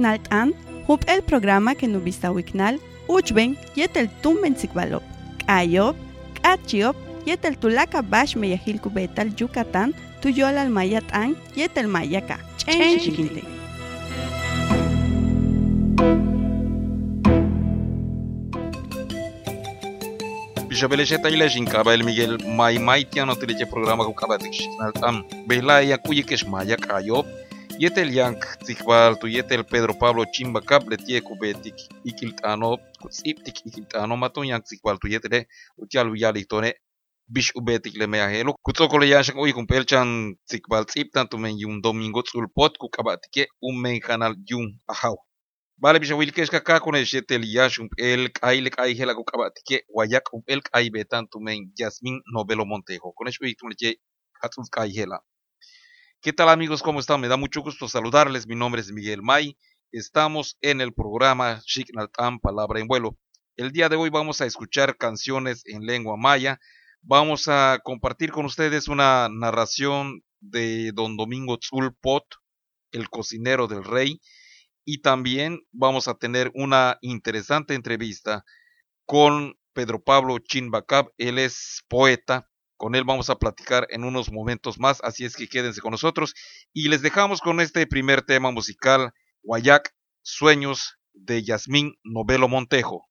Wiknal Tan, Hup el programa que no vista Wiknal, Uchben, Yetel Tumben Sikbalop, Ayop, Achiop, Yetel Tulaka Bash Meyahilku Betal Yucatán, Tuyolal Mayat Yetel Mayaka, Chen Chiquinte. Bishabelecheta y lejin kaba el Miguel May Maitiano tireche programa con kaba diccional tam. Bela ya kuye que es maya kayo. Yetel yank tzichbaltu, yetel Pedro Pablo chimbacap le tieku betik ikiltano, kutsiptik ikiltano, matun yank tzichbaltu, yetele utialu yalitone, bish ubetik le mea helo, kutsoko le yashan oi kun pelchan tzichbal tziptan tumen yun domingo tzulpot kukabatike umen kanal yun ahau. Vale, bisha wilkesh kaka con el yetel yashum el kailek aihela kukabatike wayak um el kaibetan tumen Yasmin Novelo Montejo. Con eso y tumleche hatzuz kaihela. ¿Qué tal amigos? ¿Cómo están? Me da mucho gusto saludarles. Mi nombre es Miguel May. Estamos en el programa Shiknaltam Palabra en Vuelo. El día de hoy vamos a escuchar canciones en lengua maya. Vamos a compartir con ustedes una narración de don Domingo Tzulpot, el cocinero del rey y también vamos a tener una interesante entrevista con Pedro Pablo Chinbacab, él es poeta, con él vamos a platicar en unos momentos más, así es que quédense con nosotros y les dejamos con este primer tema musical, Guayac, Sueños de Yasmín Novelo Montejo.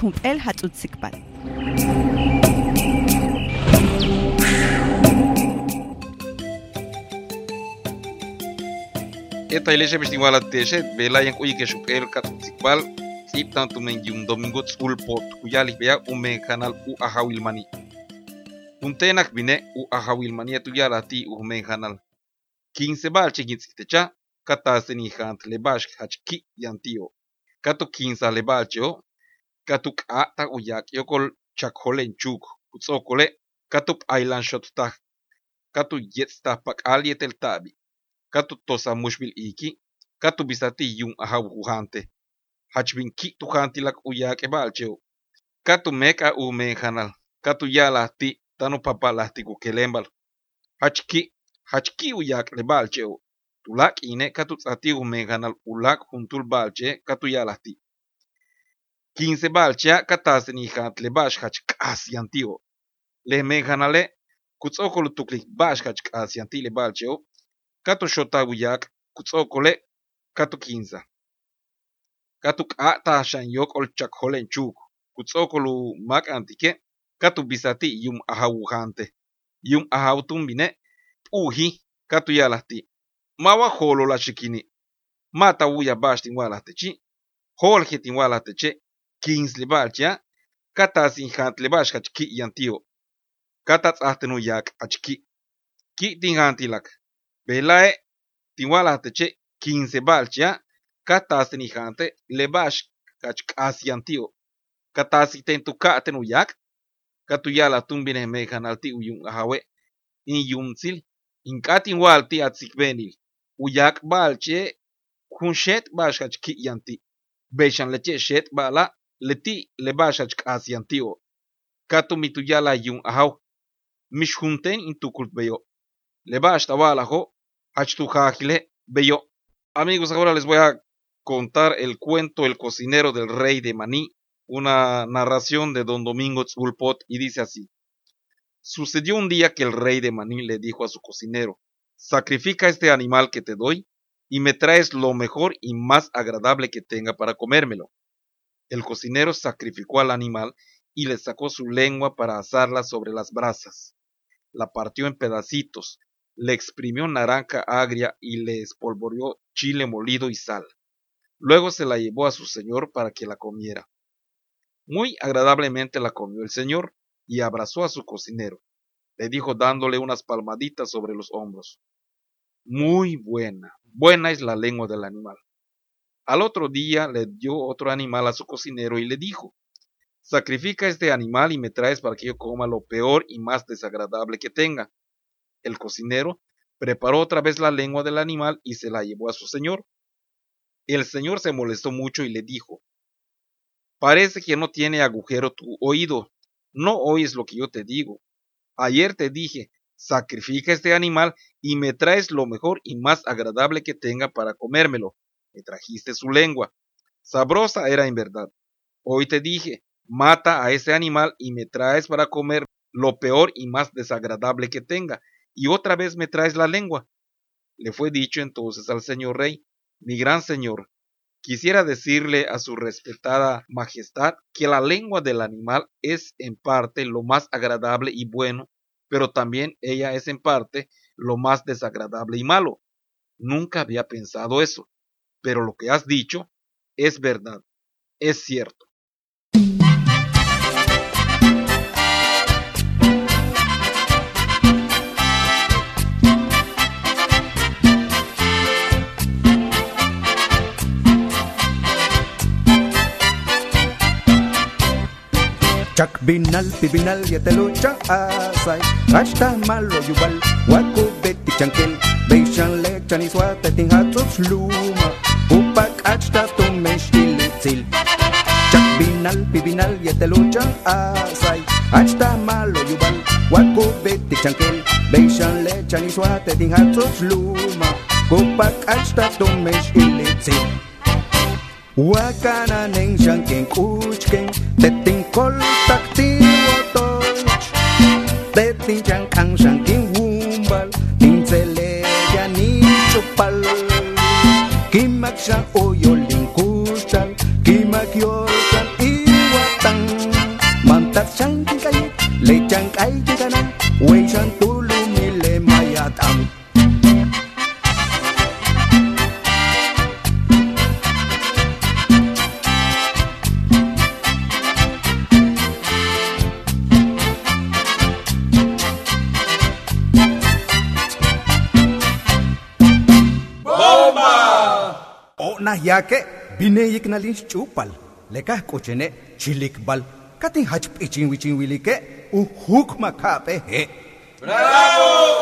გუმპელ ჰაწუციკბალ Eta ele chemi stingwa la teche, bela yang el keshu el katukbal, tip tanto mengi un domingo tsulpot, kuyali bea ume canal u aha wilmani. Puntenak bine u aha wilmani ahawilmani atuyala ti ume canal. 15 bal chiginsitecha, kataseni hant lebash hachki yantio. Kato 15 lebacho, katuk a ta uyak yokol chakolen chuk. Utsokole katup island shot ta katu yet ta pak alietel tabi. Katu tosa mushbil iki. Katu bisati yun aha wuhante hachbin ki tu ujak uyak ebalcheo katu meka u menjanal katu yalahti tanu papalahti kukelembal hachki hachki uyak lebalcheo tulak ine katu tsatiu menjanal ulak juntul balche katu yalahti. 15 balcha katase ni hatle bashkach kasi antiguo. Le menjanale kutsokol tuklik bashkach kasi antile balcheo. Kato shotaguyak kutsokole kato 15. Kato kata shanyok olchak holen chuk. Kutsokolu mak antike kato bisati yum ahawujante. Yum ahautumbine uhi kato yalahti. Mawa holo la shikini. Mata uya bashtin walahte chi. Holgetin walahte che. Kings libalcha, katas injant libash kachki yantio. Katats ahtenu yak achki. Ki tingantilak. Belae tinwala teche 15 balcha, katas injante lebash kachkas yantio. Katas tentu katenu yak. Katuyala tumbine mejanalti In ahawe. Inyumtsil. Inkatin walti atzikbenil. Uyak balche. Kun shet bashkach ki yanti. Beshan leche shet bala. Leti lebax hach k'asyanti'o katu mituyala yun ajaw mix junten in tukult beyo lebax tawalajo hach tujajile beyo Amigos, ahora les voy a contar el cuento El cocinero del rey de Maní, una narración de don Domingo Tzulpot, y dice así. Sucedió un día que el rey de Maní le dijo a su cocinero, sacrifica este animal que te doy y me traes lo mejor y más agradable que tenga para comérmelo. El cocinero sacrificó al animal y le sacó su lengua para asarla sobre las brasas. La partió en pedacitos, le exprimió naranja agria y le espolvoreó chile molido y sal. Luego se la llevó a su señor para que la comiera. Muy agradablemente la comió el señor y abrazó a su cocinero. Le dijo dándole unas palmaditas sobre los hombros. Muy buena, buena es la lengua del animal. Al otro día le dio otro animal a su cocinero y le dijo, Sacrifica este animal y me traes para que yo coma lo peor y más desagradable que tenga. El cocinero preparó otra vez la lengua del animal y se la llevó a su señor. El señor se molestó mucho y le dijo, Parece que no tiene agujero tu oído, no oyes lo que yo te digo. Ayer te dije, sacrifica este animal y me traes lo mejor y más agradable que tenga para comérmelo. Me trajiste su lengua. Sabrosa era en verdad. Hoy te dije, mata a ese animal y me traes para comer lo peor y más desagradable que tenga, y otra vez me traes la lengua. Le fue dicho entonces al señor rey, mi gran señor, quisiera decirle a su respetada majestad que la lengua del animal es en parte lo más agradable y bueno, pero también ella es en parte lo más desagradable y malo. Nunca había pensado eso, pero lo que has dicho es verdad, es cierto. Chak binal pibinal yetelucha asay Hasta malo yubal waku beti chankel Beishan lechan iswate tin hatsos luma Upak hasta tumesh tilitzil Chak binal pibinal yetelucha asay Hasta malo yubal waku beti chankel Beishan lechan iswate tin hatsos luma Upak hasta tumesh tilitzil Wakana neng shanken kuchken Tetin kol takti wotoch Tetin chan Kake bineyik nalins chupal. Lekah kuchene chilik bal. Kating hachpichin wichin wilike uhuk makape he. Bravo!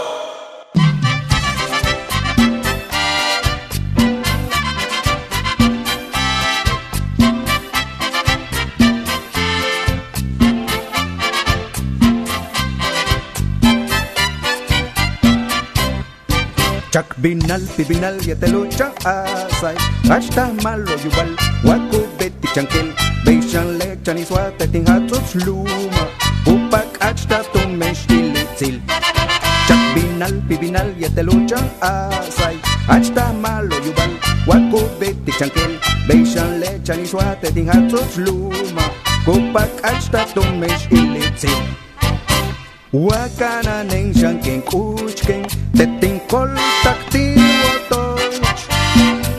Chak binal pibinal yetelucha asay Hasta malo yubal Waku beti chankel Beishan lechan y suate tin hatsuts luma. Upak hasta tumesh ilitzil Chak binal pibinal yetelucha asay Hasta malo yubal Waku beti chankel Beishan lechan y suate tin hatsuts luma. Upak hasta tumesh ilitzil Wakana ning shanking kuchking Tetin kol taktin wotoch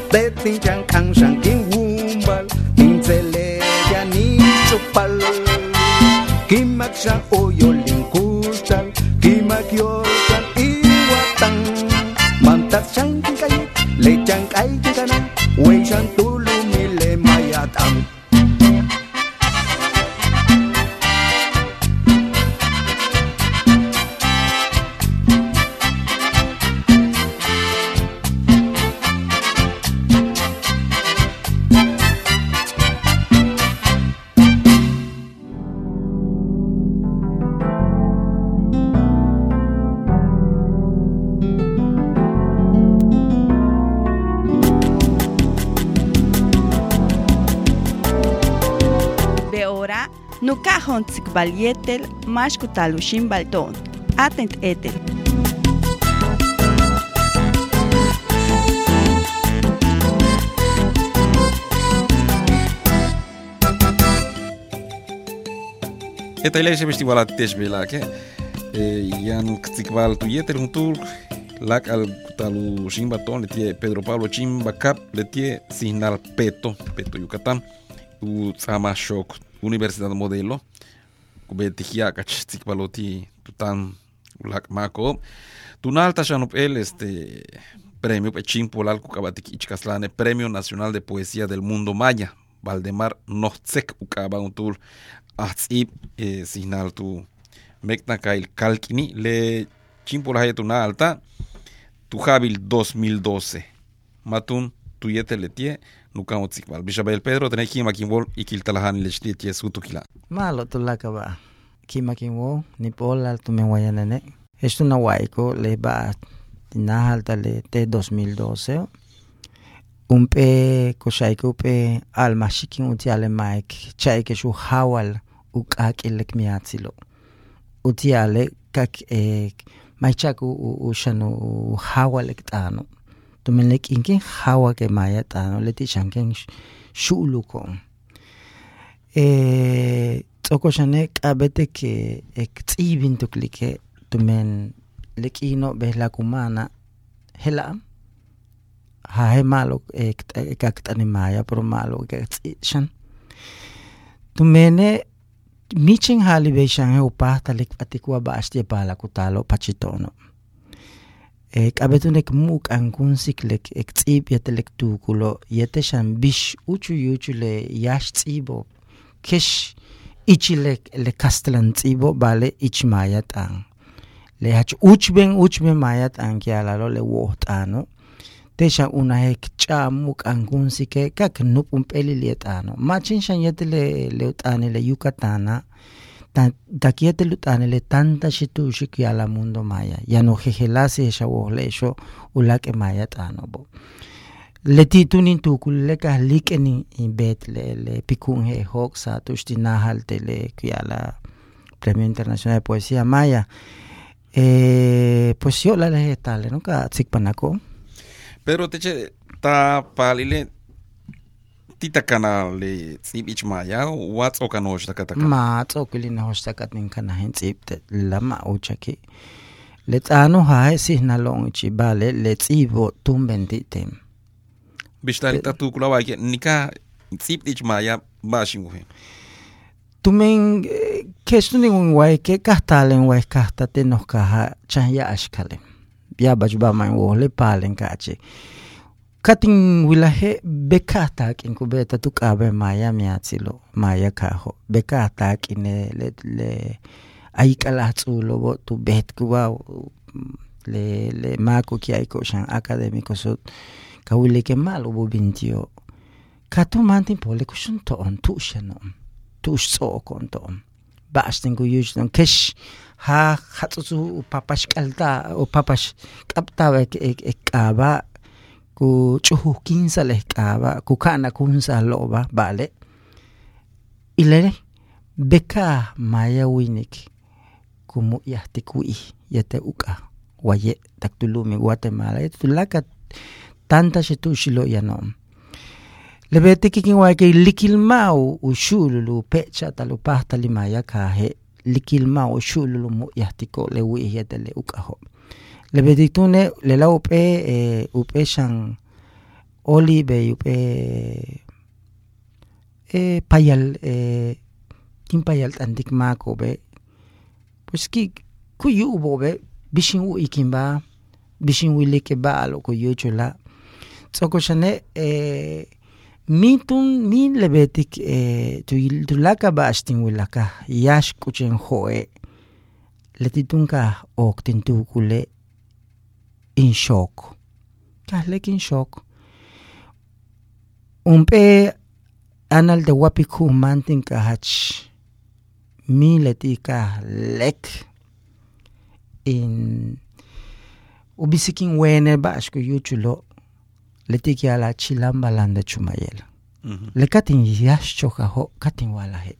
Tetin chang kang shanking wumbal Tin tsele ya ni chupal Kimak shang ontzikbal yetel, mashkutalushin balton. Atent etel. Εταλέσαι μες τη βαλατές βελάκε. Γιάννου κτικβάλ του Ιέτερ Χουντούρ, Λακ Αλταλου Σύμπατον, Λετιέ Πέδρο Παύλο Τσίμπα Καπ, Λετιέ Σιναλ Πέτο, Πέτο Ιουκατάν, Ου Τσαμασόκ Universidad Modelo kubeti hiakach tikbaloti tutan lak mako tunalta shanup el este premio pechín polal kukabatik ichkaslane Premio Nacional de Poesía del Mundo Maya Valdemar Notzek ukaba un tur ahtsib eh, signal tu mekna kail kalkini le chimpola hay tuna alta tu jabil 2012 matun tu yete letie نقاومة استقبال بشبه بيدرو تنهي كيما كيمول إكيل تلهان لشتية تيسو تكلا ما لو ni pol al tu نبول لالتمين وياناني Esto na waiko le ba na halta le te 2012 un pe koshaiko pe alma shikin uti ale mike chai ke shu hawal u ka ukak elek miatsilo uti ale kak eh, e mai chaku u shanu hawal ektano Tumelek inke hawa ke maya tano leti shanken shulu ko. Eh, tsoko shane qabete ke ek tsibin tuklike tumen lekino behla kumana hela ha he malo ek ek tani maya pro malo ke shan tumene miching hali be shan he upa talik patikwa ba astie pala kutalo pachitono e Eh, qabetunek muuqankun lek ektsiib yetelek tuukulo yete xan bix uchu yuchu le yax tziibo kex ichi lek le kastlan tziibo bale ich mayat'an le jach uchben uchben mayat'an kialalo le woht'ano texan unajek ch'a muuqankun sike kak nup unp'eli liet'ano machin xan yete le le ut'ani le yucatana. Ta, ta kiete lutane le tanta shitu shiki ala mundo maya. Ya no jejelasi esha wohle esho ulake mayat ano bo. le titunin tukul le ka likeni in bet le le pikun he hok sa tushti nahal te Premio Internacional de Poesía Maya. Eh, pues yo la le tal, ¿no? Ka tsikpanako. Pedro teche ta palile titakana le tsipicma ya wa tsoka no hoxtakataka ma tsoki lina hoxtakatinkana hen tsipte lama uchaki le tsano hae sihnalon ichi vale le tsibo tumbentitem bixtarita tukulawaki nika tsiptichma ya baxingujen tumen kextunin waike kahtalen waikahtate nohkaja chahya axkalen ya bachbamain wohle palen kache katin wilahe beka takin ku beta tu kabe maya miatsilo maya kaho beka takin le le ay kala tsulo bo tu bet ku le le mako ki ay ko shan akademiko so kawile ke malo bo bintio katu mantin pole ku shun to on tu shano tu so kon to bastin ku yujdon kesh ha hatsu papash kalta o papash kapta ek ek kaba ku chuhu kinsa le kaba ku kana kunsa loba vale ilere beka maya winik kumu yahtikui yate uka waye taktulumi guatemala yatulaka tanta shetu shilo yanom lebe tikikin wake likilmau ushululu pecha talupahtalimaya kahe likilmau ushululu mu yahtiko lewi uka ho. le Lebih ditune lela upe e, upe sang oli be upe eh, payal eh, kim payal tandik be. Puski kuyu bishin u ikimba bishin u leke ba alo kuyu chula. Tsoko e, min tun min lebetik eh, tu, tu laka ba wilaka yash kuchen joe. Letitun ka ok tintukule in shock. Kahlek in shock. Umpe anal de wapi ku mantin kahach mileti kahlek in ubisikin wene bashku yuchulo letiki ala chilamba landa chumayela mm -hmm. le katin yashcho kaho katin wala he.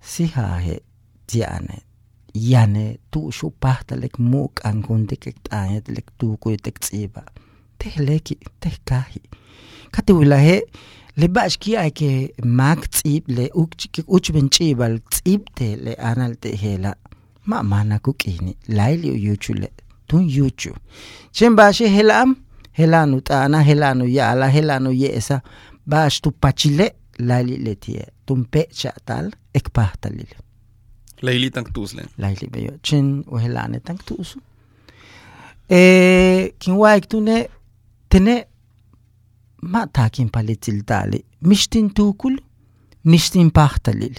Siha he tiane يعني تو شو بحتا لك موك أنكوندك اكتاعيت لك تو كوي تكتسيبا ته لكي ته كاهي كاتي ولاهي لباش كي ايكي ماك تسيب لي اوكش بنشيبا لتسيب ته لي أنا لتهيلا ما مانا كوكيني لايلي يوتشو لي تون يوتشو شين باشي هلام helanu ta'ana helanu ya'ala helanu ye'esa ba'ax tupachile lali' letie tunpe'cha' tal ekpajtalil ليلي تنكتوسلين ليلي beyo, chin وهلانة تنكتوسو E, kin waik tune tene ma takin palitil tali mishtin tukul mishtin pahtalil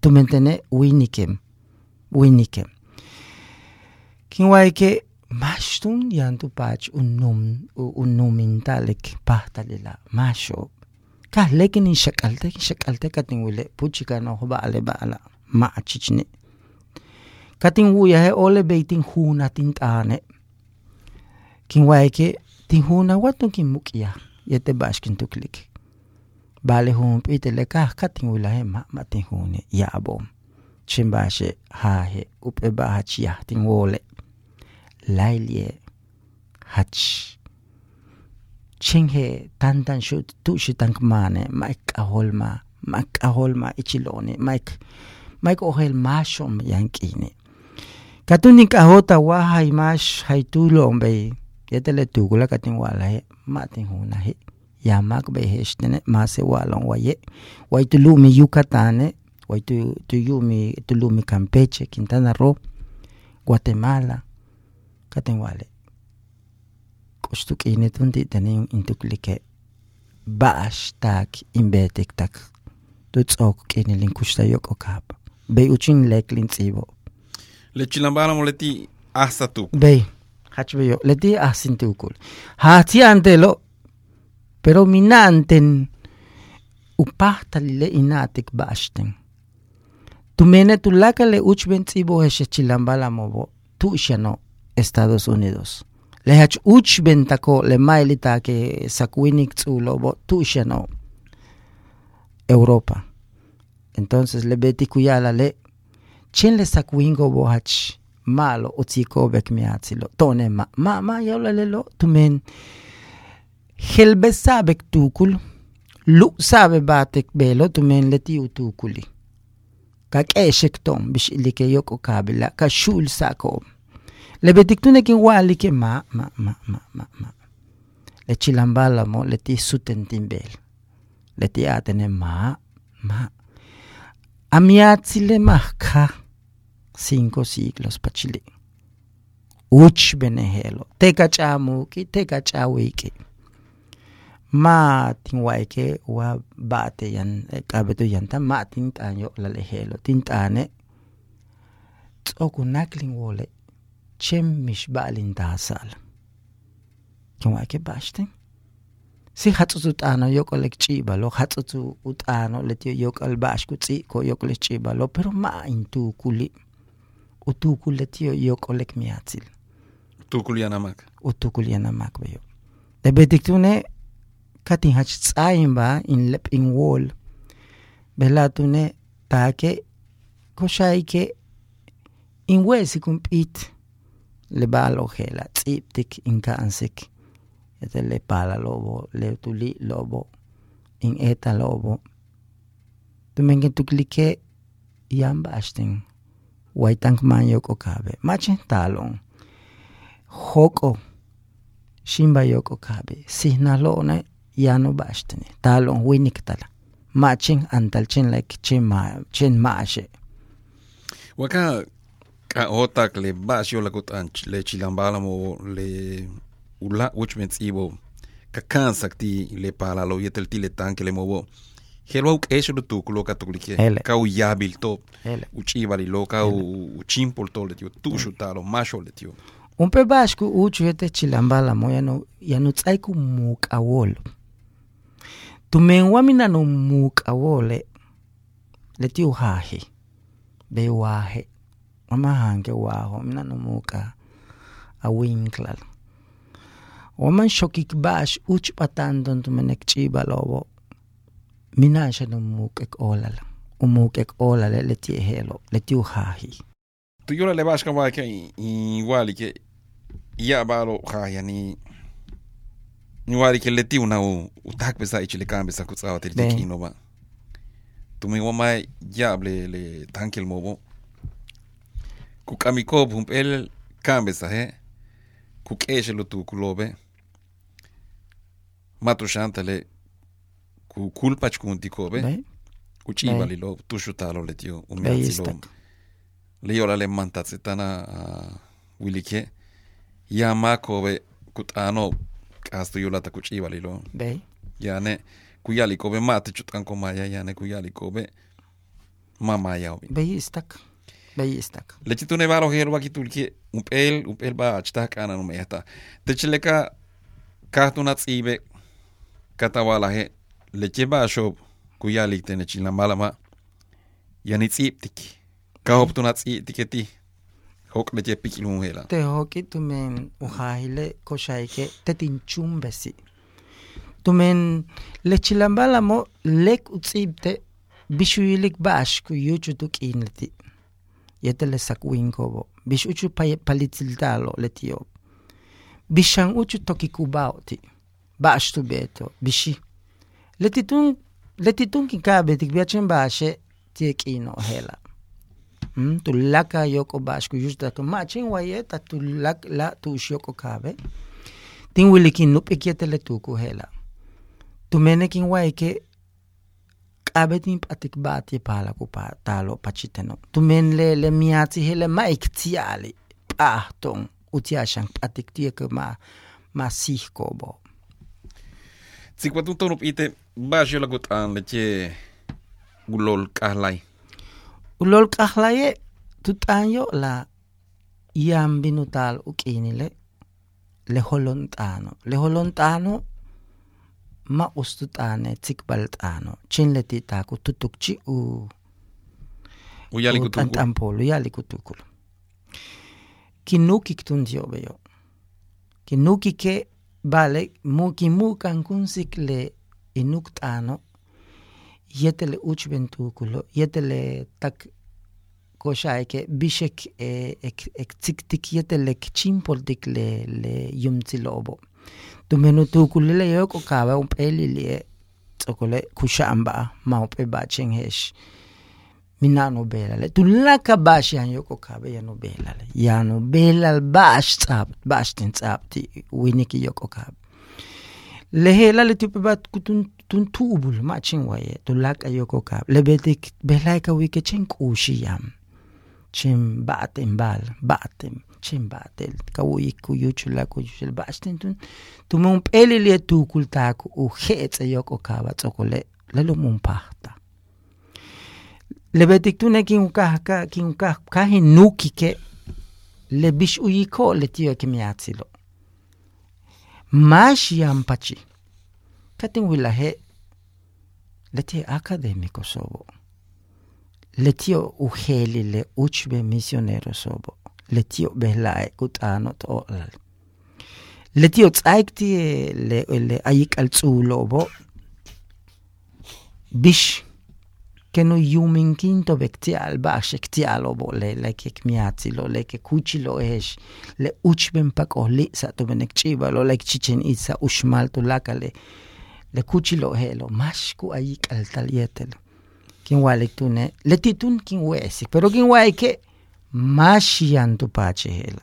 tumen tene winikem winikem kin waike mashtun yantu pach unnum unnumin talik pahtalila masho kah lekin in shakaltek in shakaltek atin wile puchika no hoba ale ba ala ma achichne kating uya he ole be ting huna ting tane. King wai ke ting huna watu king mukia yete bash kin tuklik bale hum pite le kah kating ula he ma ma hune ya abom chimbashe ha he upe ba hachia ting wole. Lailie hach chinghe tantan shu tu shu tankmane maik aholma Mike aholma ichilone Mike Mike ohel mashom yankine katunik ahota hai tu haitulo ombe tu gula katin wala he matin huna he. Yamak behechtene mase walon waye waitulumi yukatane tu tulumi campeche quintana roo guatemala. Katin wale. In tuntitaniun intuklike ba'ax tak inbetik tak. Tutz'ok k'inilin kuxtayok'o kapa bey uchin leklin tsibo tsibo Le chilambala moleti hasta tu. Be, hachbe yo, leti asin tukul. Hati antelo, pero minanten upahta lile inatik bashten. Tumene tulaka le uchben tsibo heshe chilambala mobo, tu no Estados Unidos. Le hach uchben tako le mailita ke sakwinik tsulo bo, tu no Europa. Entonces le beti kuyala le chen le sakwingo bohach malo utsiko bek miatsilo tone ma ma ma yola lelo tumen helbe sabek tukul lu sabe batek belo tumen leti utukuli. Ka keshek tom bish ilike yoko kabila ka shul sako le betiktune kin wali ke ma ma ma ma ma ma. Le chilambala mo leti sutentimbel leti atene ma ma Amiatzile marca cinco siglos para Chile. Uch benehelo. Teka chamuki, te cachawiki. Ma waike wa bate yan kabeto yanta matin tanyo lalehelo. Tintane. Tsokunakling wole. Chem mishbalin tasal. Kung waike bashting. ሲ ሓፅፁ ጣኖ ዮቆለ ጭኢበሎ ሓፅፁ ጣኖ ለትዮ ዮቆል ባኣሽኩ ፂእኮ ዮቆለ ጭኢበሎ ፔሮ ማእኝ ትውኩሊ utukul letio yokolek miatzil utukul yanamak utukul yanamak beyo debetik tune katin hach tsain ba in lep in wol bela tune take koshaike in wesi kumpit le bal ojela tziptik in kaansik ete le pala lobo le tuli lobo in eta lobo. Tumengen tuklike yamba ashting waitank man yoko kabe machen talon. Hoko shimba yoko kabe sihnalone yano bashtene talon winik tala. Machin antal chin like chin ma chin maashe Waka ka otak le basio la kutan le chilambala mo le ula uchmen tsibo ka kan sakti le pala lo yetel ti le tanke le mobo helwa uk esho do tukulo ka tukulike Hele. ka u yabil to. Hele. u chibali lo ka u chimpol to le tio tu shutalo masho le tio. Umpe bashku uchu yete chilambala mo yano yano tsaiku muka wolo. Tumenwa mina no muka wole leti uhahi be wahe. Wamahange waho. Mina no muka a winklal waman xokik bax uch patanton tumenek chibalobo minasha no mukek olala umukek olala e e le tiehelo le tiuhahi tu yola le bax kamba ke igual ke ya balo haya ni ni wali ke le tiu na u utak besa ichi le kambe sa kutsawa tiri tiki inova tumi wama ya ble le tankel mobo. Kukamikob humpel kambe sa he. Kukeshe lo tukulobe matushantale ku kulpach kuntikobe Beh. uchivali lo tushutalo le tio umiatsi lo le yola le mantatsi tana uh, wilike yamakobe kutano kastu yolata kuchivali yane kuyali kobe maya yane kuyali kobe mamaya obi beyistak beyistak lechitune varo herba kitulki upel upel ba achta kana no mehta techileka kahtuna tsibe katawalahe lechebashob chila malama yani tziptik kahoptuna tziketi hokleche hela. Te hoki tumen ujahile koshaike tetinchumbesi tumen lechilambalamo lek utzipte bishuilik bash kuyuchu tukinleti yetele sakuinkobo bish uchu palitziltalo letio bishang uchu tokikubao ti bash beto bishi. Letitun letitun kikabe tie bashe tiekino hela mm, tulaka yoko bashku yustaka machin wayeta tulak la tushoko kabe. Tin wilikin nup ikietele tuku hela tumenekin waike kabetin patik bati pala ku pa talo pachiteno. Tumen le le miati hele maik tiali pahton utiashan patik tieke ma ma sihkobo 51 rupiite baashe lagoxaan lechee ulol qahlay ulol qahlaye tuxaanyo la yambinu taal uqiinile leholonxaano leholonxaano ma ustu xaane tsikbal xaano chinleti xaaku tutukchi u uyalikutxanxanpolu yalikutukulu kinuukik tundiyobeyo kinuukike Vale, mukimukan kunsikle inuktano, yetele uchbentukulo, yetele tak koxaike biex ek tiktik e, e, e, yetele kchimpoltik le, le yumtsilobo. Tumenu tukulile yok okawa upeli li tsokole kushamba maupe bachenghesh. minano belale tulaka bash yan yoko kabe yano belale yano belal bash tsabt bash tin tsabti winiki yoko kabe. Lehelale tipe bat kutun tun tuubul ma chin waye tulaka yoko kabe. Lebete belaika wike chin kushi yam. Chin batem bal batem chin batel. Ku kuyuchula kuyuchul bash tin tun. Tumum pelile tukul u hetse yoko kaba tsokole lalo mumpahta ka ka hin nuki ke le bish uyi ko le tio mash tin katin wila he le tie akademiko sobo le tio uheli le uchbe misionero sobo le tio behlae kutano to le tio tsaikti le le ayik al tsulobo bish că nu iuminkinto bektial ba shektialo bo le le ke kmiatsilo le ke kuchilo esh le uchben pak oli sa to benek chiba lo le chichen isa ushmal to lakale le kuchilo helo mashku ayi kaltal yetel kin walek tune le titun kin wesik pero kin waike mashian tu pache hela.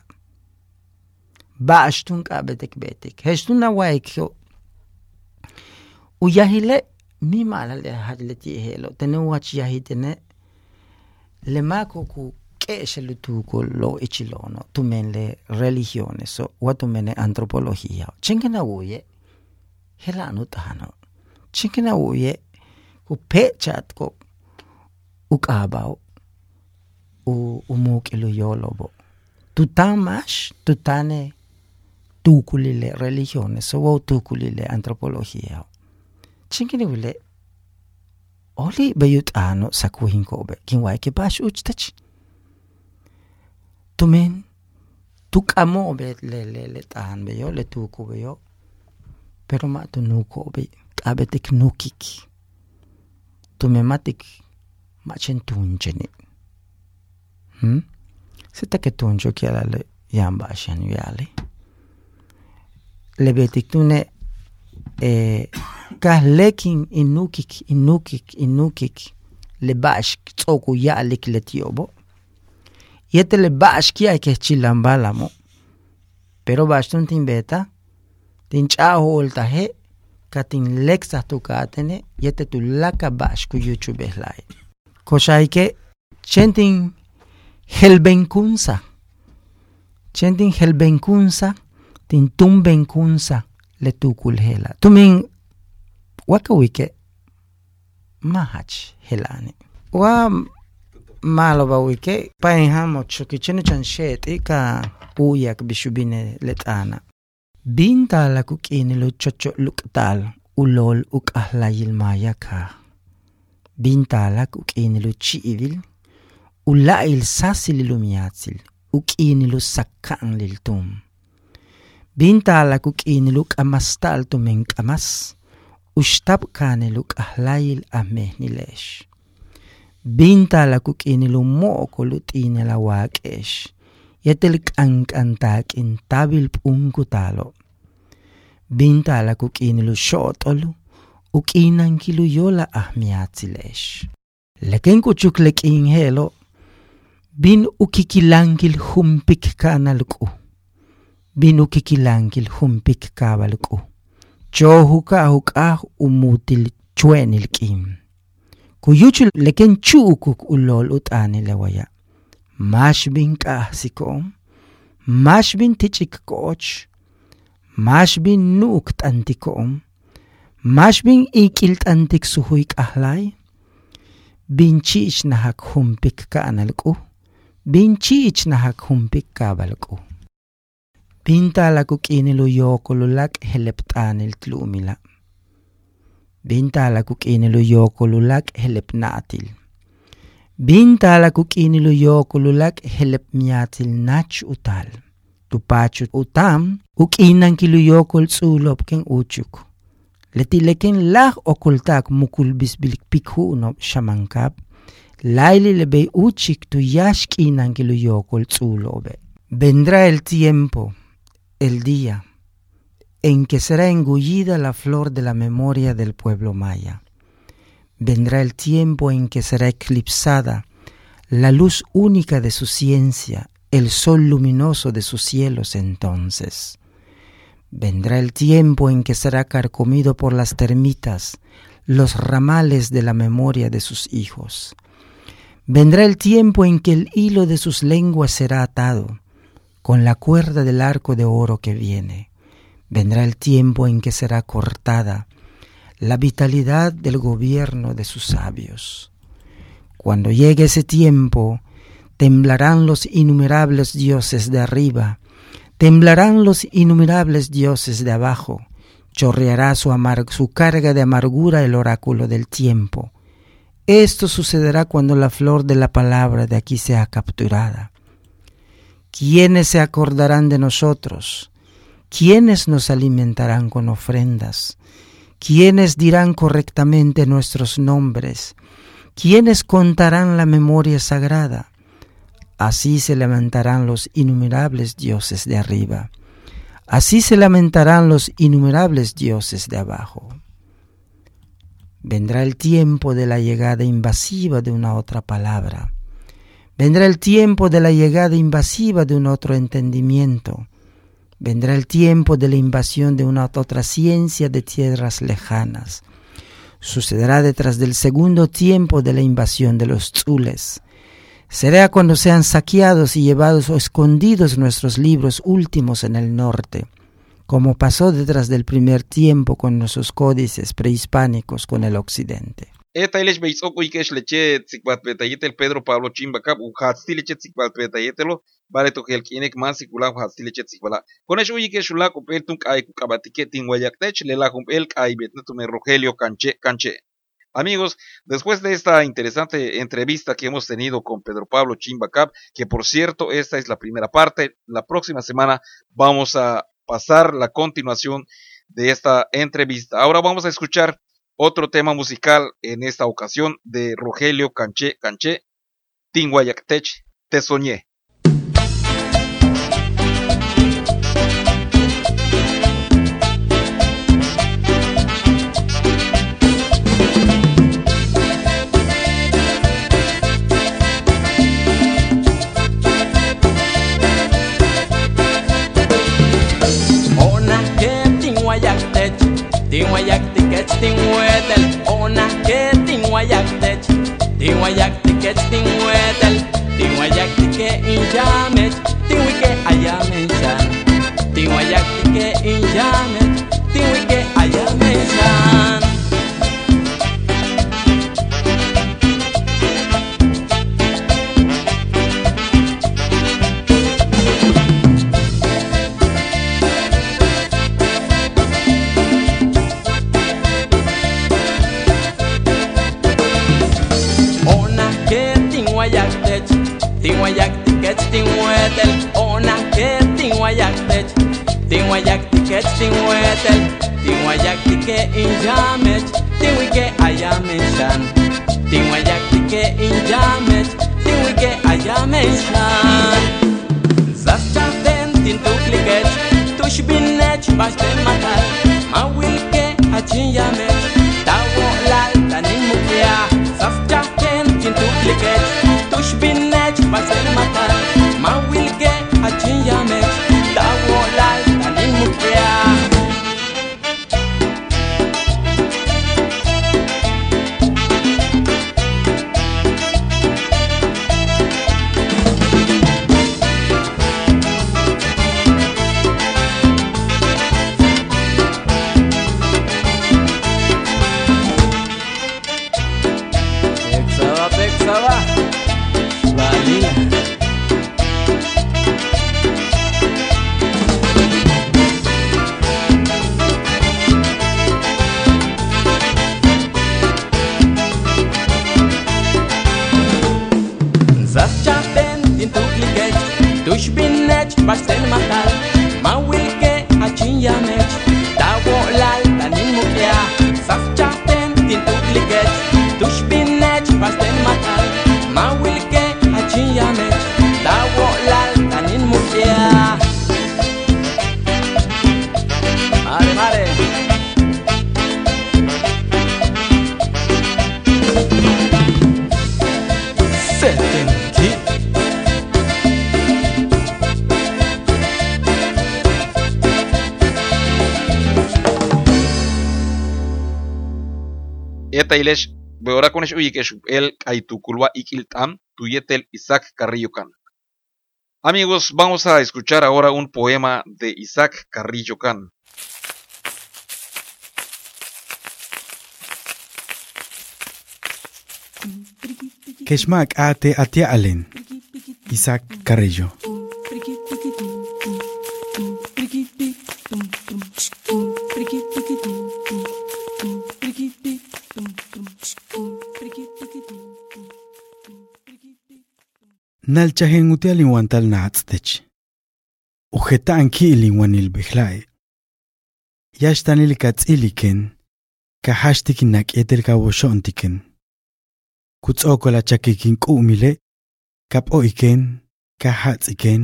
Ba ashtun kabetek betek. Heshtun na waike uyahile mi mala le hadle ti helo tene wach yahitene le mako ku keshe lu tu ko lo ichilono tu men le religione so watu mene antropología chingena uye hela anu tano chingena uye ku pechat ko ukabaw u umukilo yolobo. Tutamash tutane tukulile religione so wo tukulile antropología chingini wile oli bayut ano sakuhin ko be kin wai ke bash uchtach tumen tukamo be le le le le tuku be yo pero ma tu nuko be abetik nukik. Tumematik machen tunjeni hmm? Sita ke tunjo kiala le yamba shan yale. Le betik tune eh ka lekin inukik inukik inukik. Le bash tsoku ya lik le tiobo yete le bash kia ke chilambala mo pero bashtun tin beta tin chaho olta he katin lexa tu katene yete tu laka bash ku yuchu behlai koshaike chentin helbenkunsa chentin helbenkunsa tin tumbenkunsa le tukul hela tumin waka wike mahach helani wa maloba wike pain hamo chuki chene chan sheti ka uyak bishubine letana. Binta la kukini lo chocho luktal ulol uk ahla yilmaya ka. Binta la kukini lo chiivil ula il sasil lumiatsil ukini lo sakkaan lil tum. Binta la kukini lo kamastal tumen kamas u xtab kanelu kahlajil ammehni lex. Binta la kukinilu moko lu tine la wakex, yetel kankantak intabil punku talo. Binta la kukinilu xotolu u kinankilu yola ahmiati lex. Lekin kuchuk le kinhelo, bin u kikilankil humpik kanalku. Bin u kikilankil humpik kabalku. cho juka jukaj umutil chuenilkim. Kuyuchul leken chukuk ulol utani lewaya. Mashbin kahsikom, mashbin tichik koch, mashbin nuk tantikom, mashbin ikil tantik suhuik ahlay, binchich nahak humpik ka analku, binchich nahak humpik ka balku. Bintala kuqinilu yookolulak helebtaanil tluumila. Bintala kuqinilu yookolulak helebnaatil. Bintala kuqinilu yookolulak helebmiatil nach utal. Tupachu utam uqinan kilu yookol tsuulopken uchuk. Letileken lah okultak mukul bisbilik pikhuunob shamankab. Laili lebey uchik tu yashkinan kilu yookol tsuulobe. Vendrá el tiempo el día en que será engullida la flor de la memoria del pueblo maya. Vendrá el tiempo en que será eclipsada la luz única de su ciencia, el sol luminoso de sus cielos entonces. Vendrá el tiempo en que será carcomido por las termitas los ramales de la memoria de sus hijos. Vendrá el tiempo en que el hilo de sus lenguas será atado, con la cuerda del arco de oro que viene. Vendrá el tiempo en que será cortada la vitalidad del gobierno de sus sabios. Cuando llegue ese tiempo, temblarán los innumerables dioses de arriba, temblarán los innumerables dioses de abajo, chorreará su, su carga de amargura el oráculo del tiempo. Esto sucederá cuando la flor de la palabra de aquí sea capturada. ¿Quiénes se acordarán de nosotros? ¿Quiénes nos alimentarán con ofrendas? ¿Quiénes dirán correctamente nuestros nombres? ¿Quiénes contarán la memoria sagrada? Así se lamentarán los innumerables dioses de arriba. Así se lamentarán los innumerables dioses de abajo. Vendrá el tiempo de la llegada invasiva de una otra palabra. Vendrá el tiempo de la llegada invasiva de un otro entendimiento. Vendrá el tiempo de la invasión de una otra ciencia de tierras lejanas. Sucederá detrás del segundo tiempo de la invasión de los tzules Será cuando sean saqueados y llevados o escondidos nuestros libros últimos en el norte, como pasó detrás del primer tiempo con nuestros códices prehispánicos con el occidente. Eta ilesh beisoko ikesh leche tsikbat betayetel Pedro Pablo Chimbacap u hatsti leche tsikbat betayetelo vale to gel kinek man sikula hatsti leche tsikbala. Konesh uyi ke shula kupel tunk ay kukabatike tingwayaktech lela kumpel ay betna tume Rogelio Canche Canche. Amigos, después de esta interesante entrevista que hemos tenido con Pedro Pablo Chimbacap, que por cierto, esta es la primera parte, la próxima semana vamos a pasar la continuación de esta entrevista. Ahora vamos a escuchar otro tema musical en esta ocasión de Rogelio Canché Canché, Tinguayactech, Te Soñé. tinguayak tikech tinguetel ona oh, ke tinguayak tech. Tinguayak tikech tinguetel tinguayak tike injamech tinguike ilesh beora ke el ay tukulwa ikiltam tuyetel Isaac Carrillo Can. Amigos, vamos a escuchar ahora un poema de Isaac Carrillo Can. Keshmak ate atia alen. Isaac Carrillo. nalchahen utialin tal naatztech. Ujetaan kiilin wanilbihlae. Yashtanil katziliken, kahashtikin nakietel kawoshontiken. Kutsokola chakikin kumile, kapoiken, kahatziken,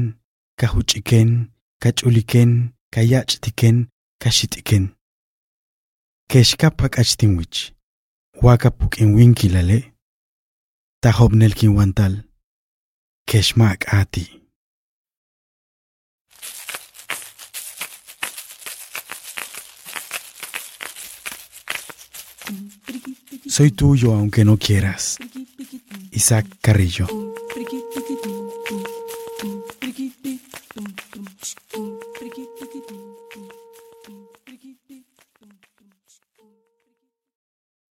kahuchiken, kachuliken, kayachtiken, kashitiken. Keshkapa kachtinwich, wakapukin winkilale, tahobnelkin wantal. Keshmak ati. Soy tuyo aunque no quieras. Isaac Carrillo.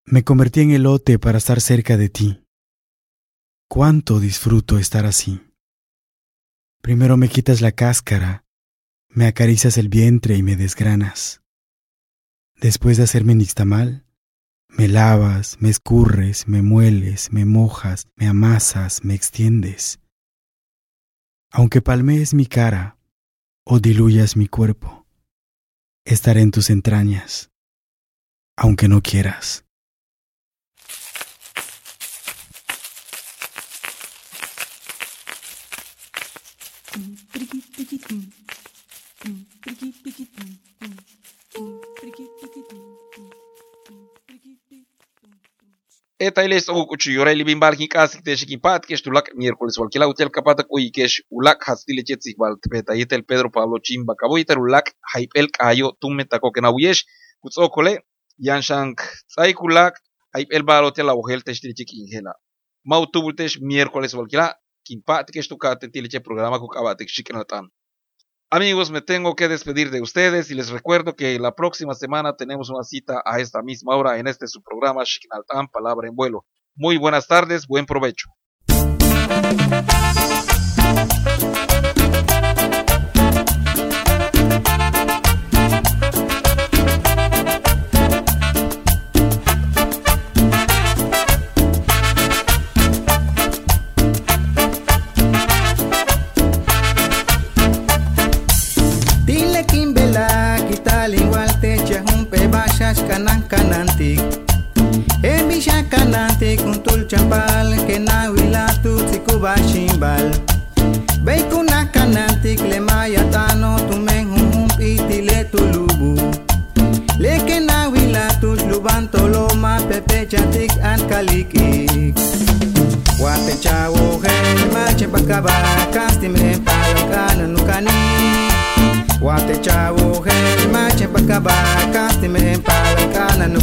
Me convertí en elote para estar cerca de ti. Cuánto disfruto estar así. Primero me quitas la cáscara, me acaricias el vientre y me desgranas. Después de hacerme nixtamal, me lavas, me escurres, me mueles, me mojas, me amasas, me extiendes. Aunque palmees mi cara o diluyas mi cuerpo, estaré en tus entrañas, aunque no quieras. Eta ele ez ogo kutsu jorai libin balkin kasik tesekin pat kestu lak mierkoles balki lau tel kapata koi kes ulak hastile txetzik baltpeta yetel Pedro Pablo Chimba kaboitar ulak haipelk aio tummetako kena huyes kutz okole janshank zaikulak haipel balo tel lau gel testile txekin gela Mautu bultes mierkoles balki la kin pat kestu kate tile txek Amigos, me tengo que despedir de ustedes y les recuerdo que la próxima semana tenemos una cita a esta misma hora en este su programa Shikinaltan, Palabra en Vuelo. Muy buenas tardes, buen provecho.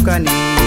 dukani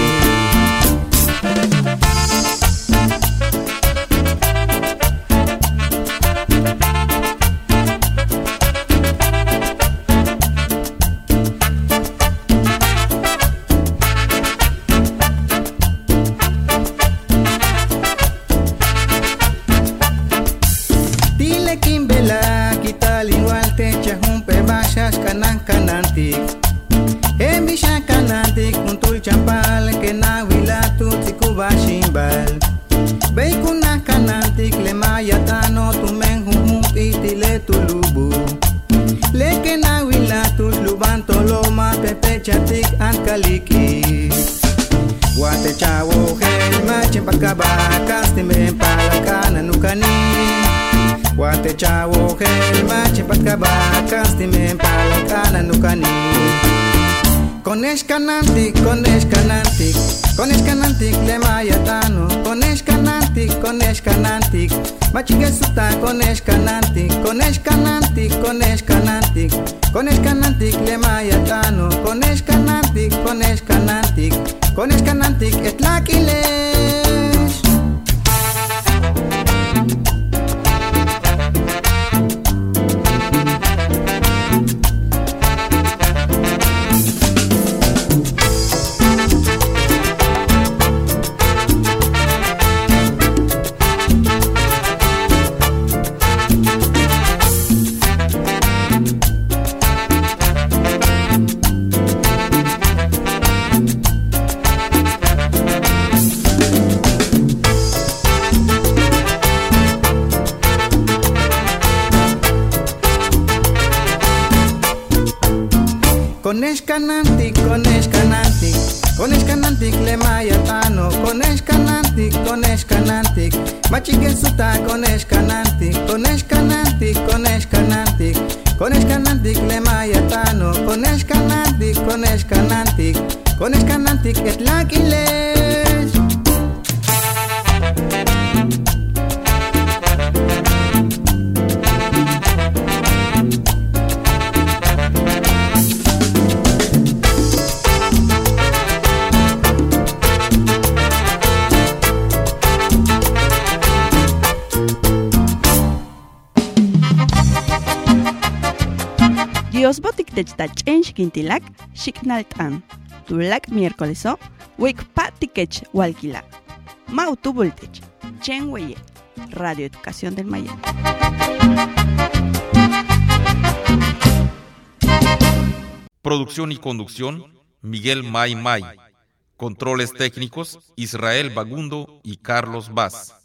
bel Bei kanantik le maya tano tumen humum iti le tulubu. Leke na wila tuluban toloma pepe chatik ankaliki Wate chawo hel machin pakabakas timen palakana nukani. Wate chawo hel machin pakabakas timen palakana nukani. Konesh kanantik, konesh kanantik Konesh kanantik le mayatano Konesh kanantik, konesh kanantik Machige suta konesh kanantik Konesh kanantik, konesh kanantik Konesh kanantik le mayatano Konesh kanantik, konesh kanantik Konesh kanantik etlakilesh canantic, conești canantic Conești canantic le mai atano Conești canantic, conești canantic Machigen suta, conești canantic Conești canantic, conești canantic Conești canantic le mai atano Conești canantic, conești canantic Conești canantic et xikintilak, xiknaltan. Tulak miércoleso, wik patikech walkila. Mautu voltech, chen weye, Radio Educación del Maya. Producción y conducción, Miguel May May. Controles técnicos, Israel Bagundo y Carlos Vaz.